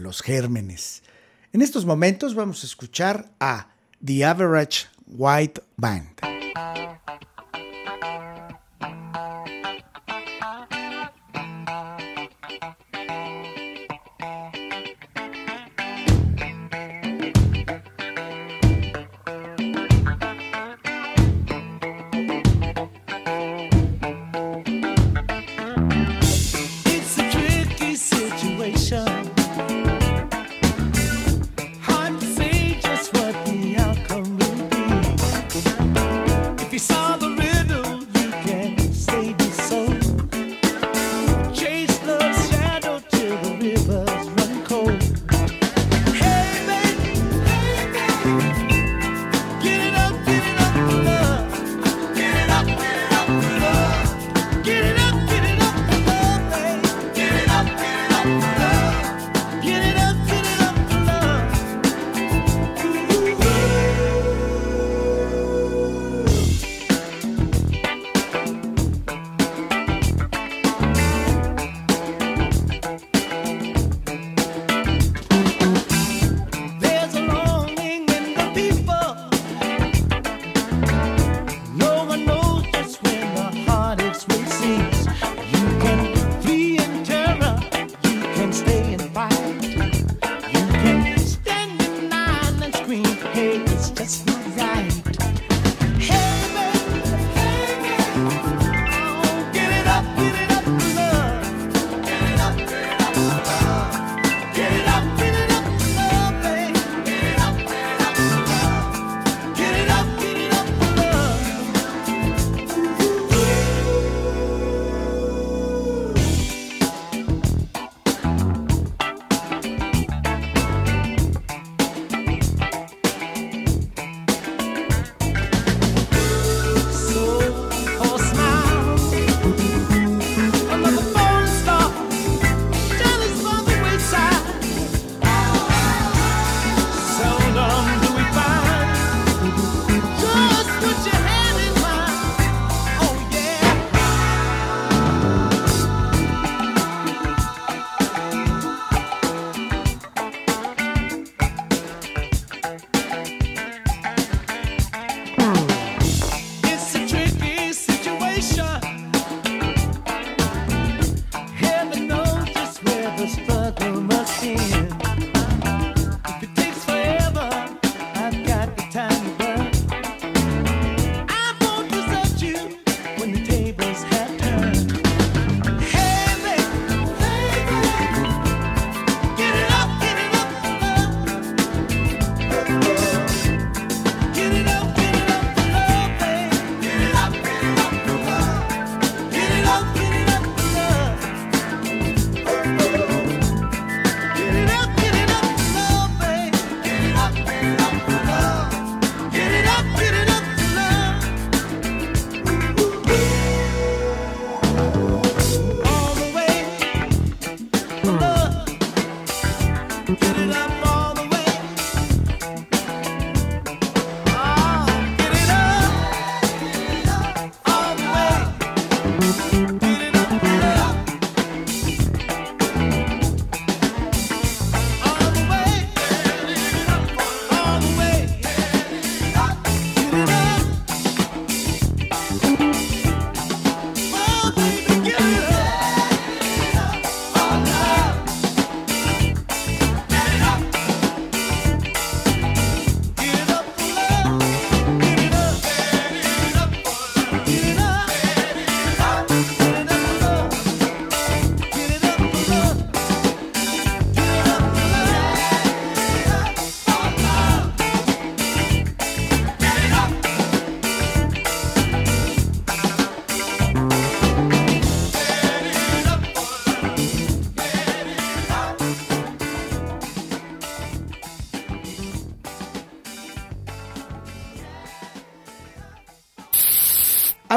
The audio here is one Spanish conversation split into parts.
los gérmenes. En estos momentos vamos a escuchar a The Average White Band.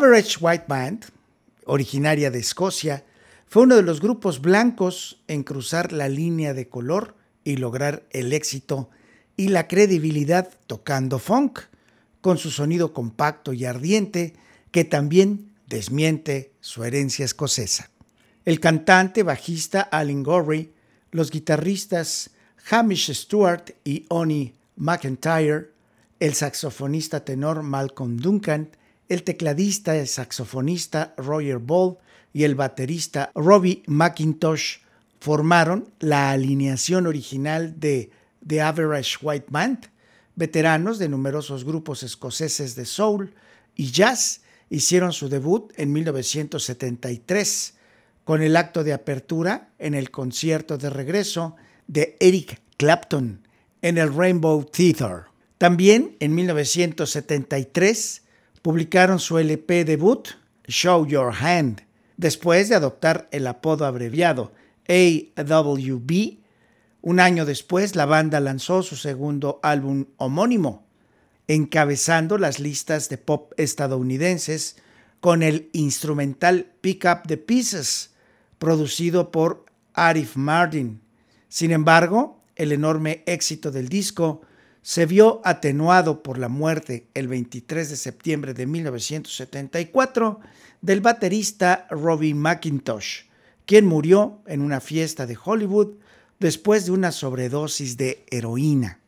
Average White Band, originaria de Escocia, fue uno de los grupos blancos en cruzar la línea de color y lograr el éxito y la credibilidad tocando funk, con su sonido compacto y ardiente que también desmiente su herencia escocesa. El cantante bajista Alan Gorry, los guitarristas Hamish Stewart y Oni McIntyre, el saxofonista tenor Malcolm Duncan, el tecladista y saxofonista Roger Ball y el baterista Robbie McIntosh formaron la alineación original de The Average White Band, veteranos de numerosos grupos escoceses de soul y jazz, hicieron su debut en 1973 con el acto de apertura en el concierto de regreso de Eric Clapton en el Rainbow Theatre. También en 1973 publicaron su LP debut, Show Your Hand, después de adoptar el apodo abreviado AWB. Un año después, la banda lanzó su segundo álbum homónimo, encabezando las listas de pop estadounidenses con el instrumental Pick Up the Pieces, producido por Arif Mardin. Sin embargo, el enorme éxito del disco se vio atenuado por la muerte el 23 de septiembre de 1974 del baterista Robbie McIntosh, quien murió en una fiesta de Hollywood después de una sobredosis de heroína.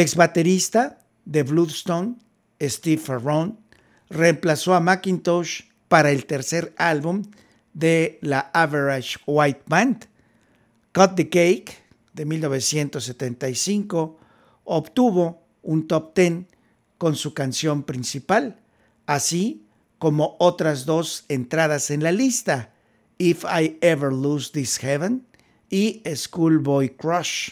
El ex baterista de Bloodstone, Steve Ferron, reemplazó a McIntosh para el tercer álbum de la Average White Band. Cut the Cake, de 1975, obtuvo un top 10 con su canción principal, así como otras dos entradas en la lista, If I Ever Lose This Heaven y Schoolboy Crush.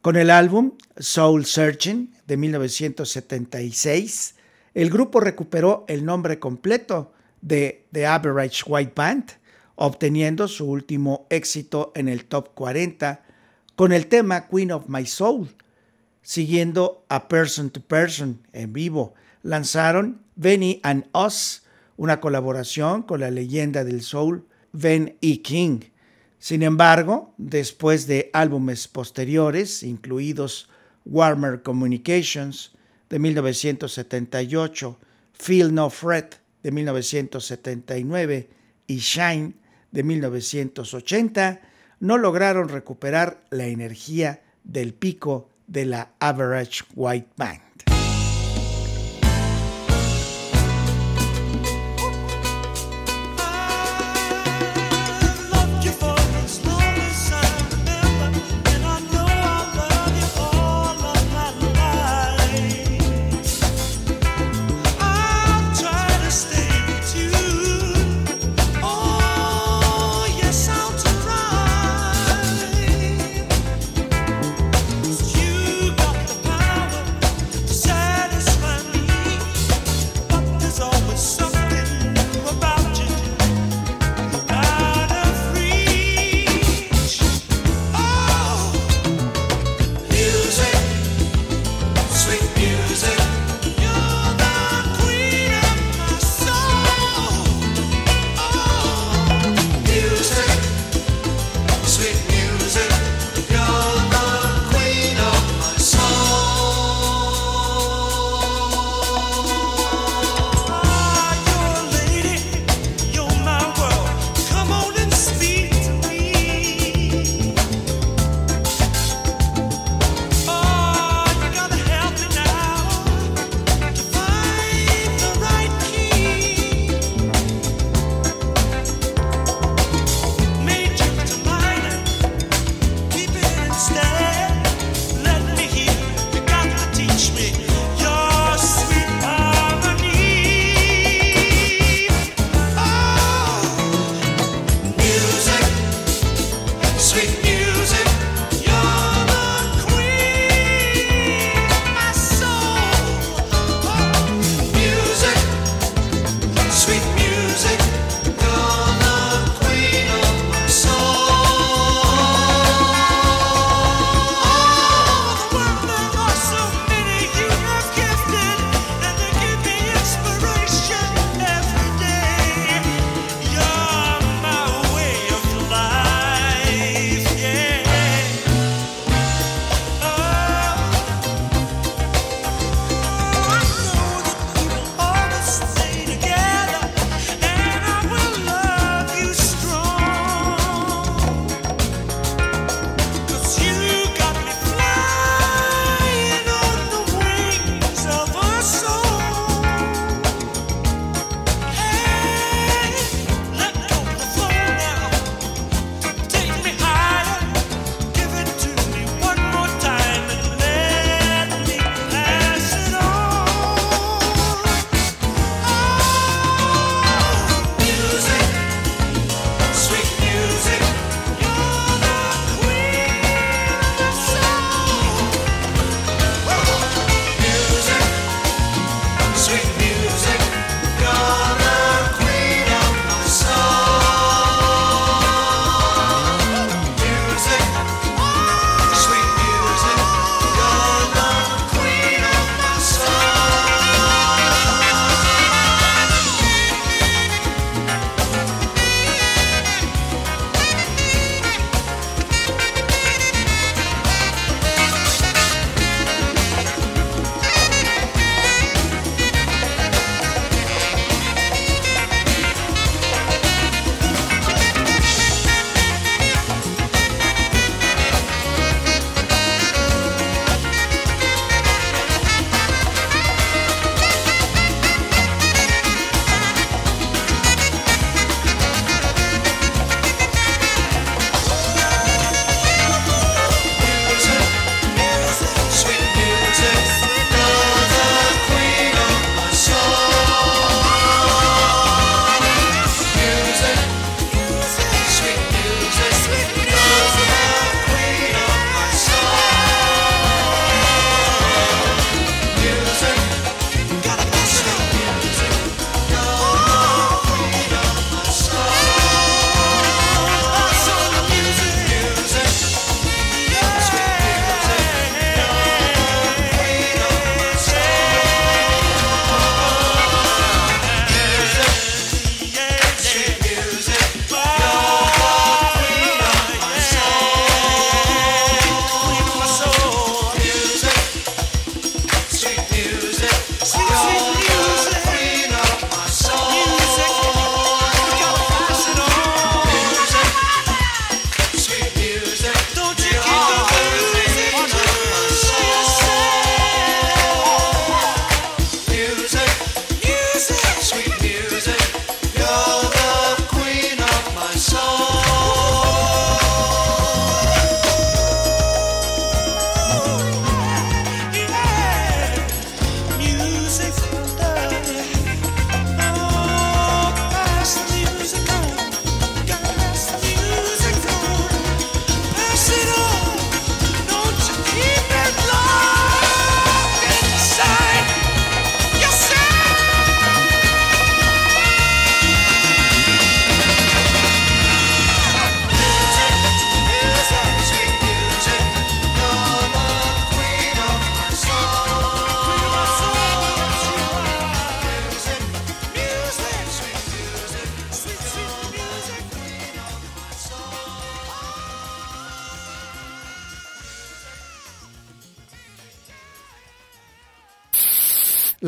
Con el álbum Soul Searching de 1976, el grupo recuperó el nombre completo de The Average White Band, obteniendo su último éxito en el top 40 con el tema Queen of My Soul. Siguiendo a Person to Person en vivo, lanzaron Benny and Us, una colaboración con la leyenda del soul Ben E. King, Sin embargo, después de álbumes posteriores, incluidos Warmer Communications de 1978, Feel No Fret de 1979 y Shine de 1980, no lograron recuperar la energía del pico de la Average White Band.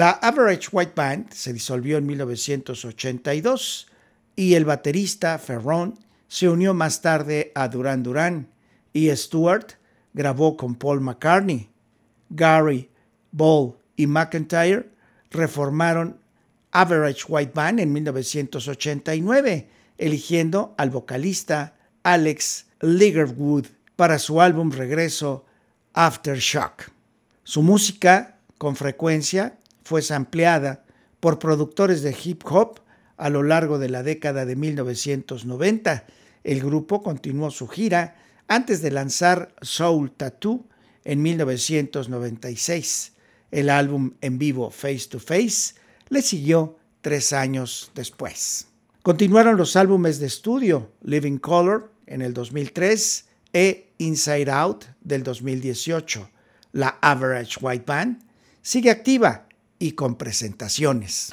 La Average White Band se disolvió en 1982 y el baterista Ferron se unió más tarde a Duran Duran y Stewart grabó con Paul McCartney. Gary, Ball y McIntyre reformaron Average White Band en 1989, eligiendo al vocalista Alex Ligerwood para su álbum regreso Aftershock. Su música, con frecuencia, fue sampleada por productores de hip hop a lo largo de la década de 1990. El grupo continuó su gira antes de lanzar Soul Tattoo en 1996. El álbum en vivo Face to Face le siguió tres años después. Continuaron los álbumes de estudio Living Color en el 2003 e Inside Out del 2018. La Average White Band sigue activa y con presentaciones.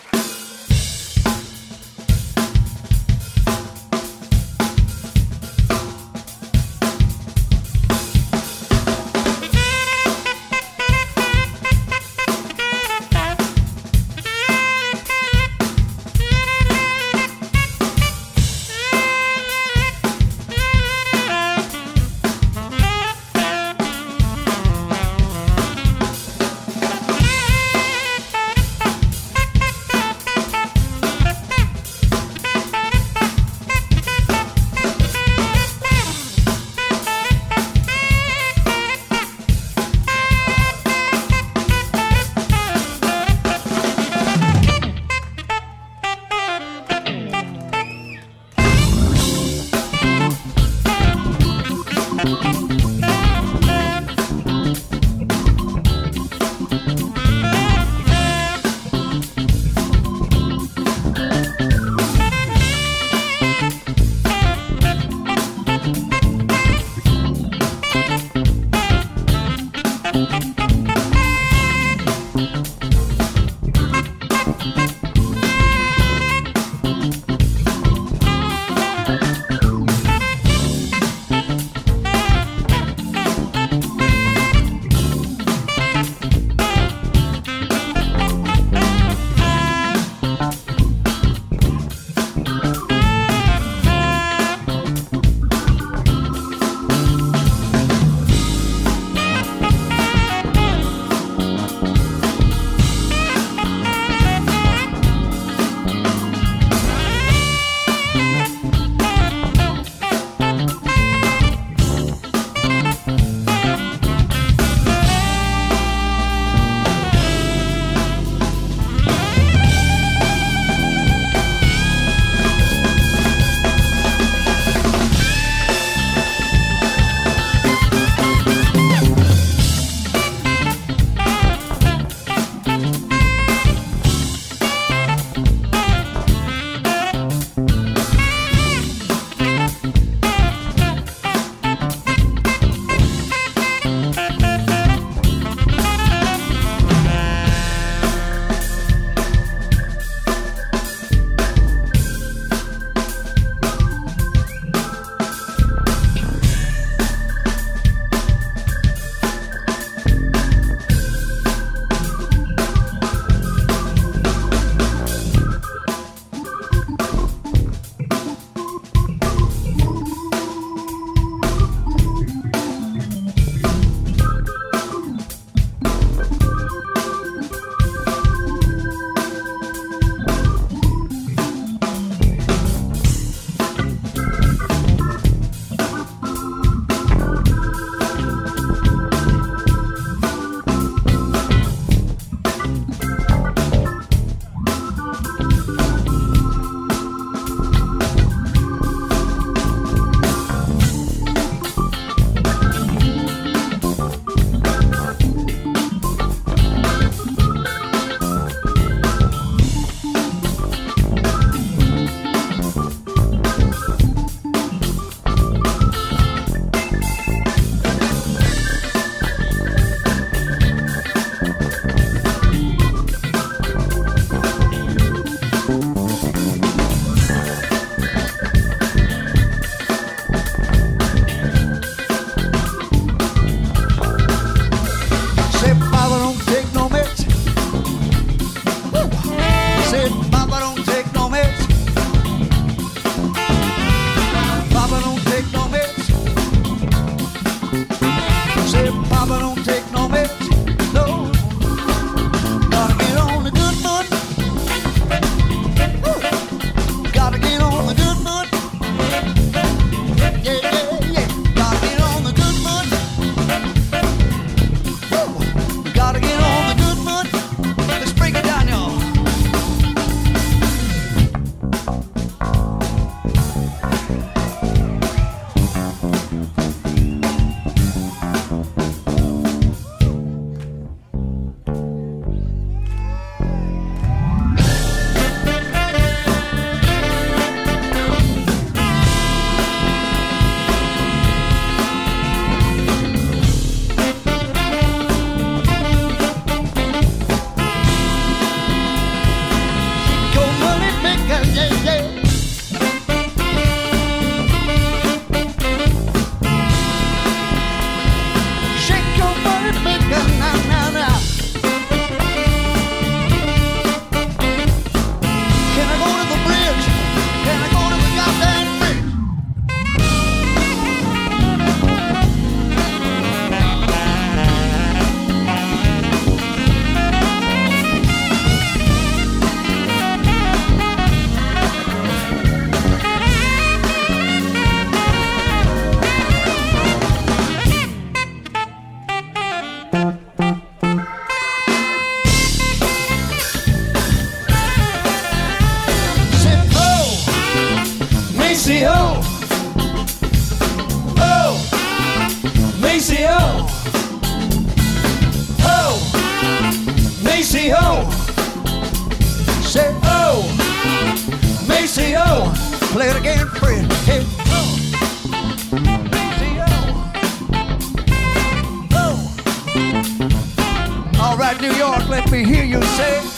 Say.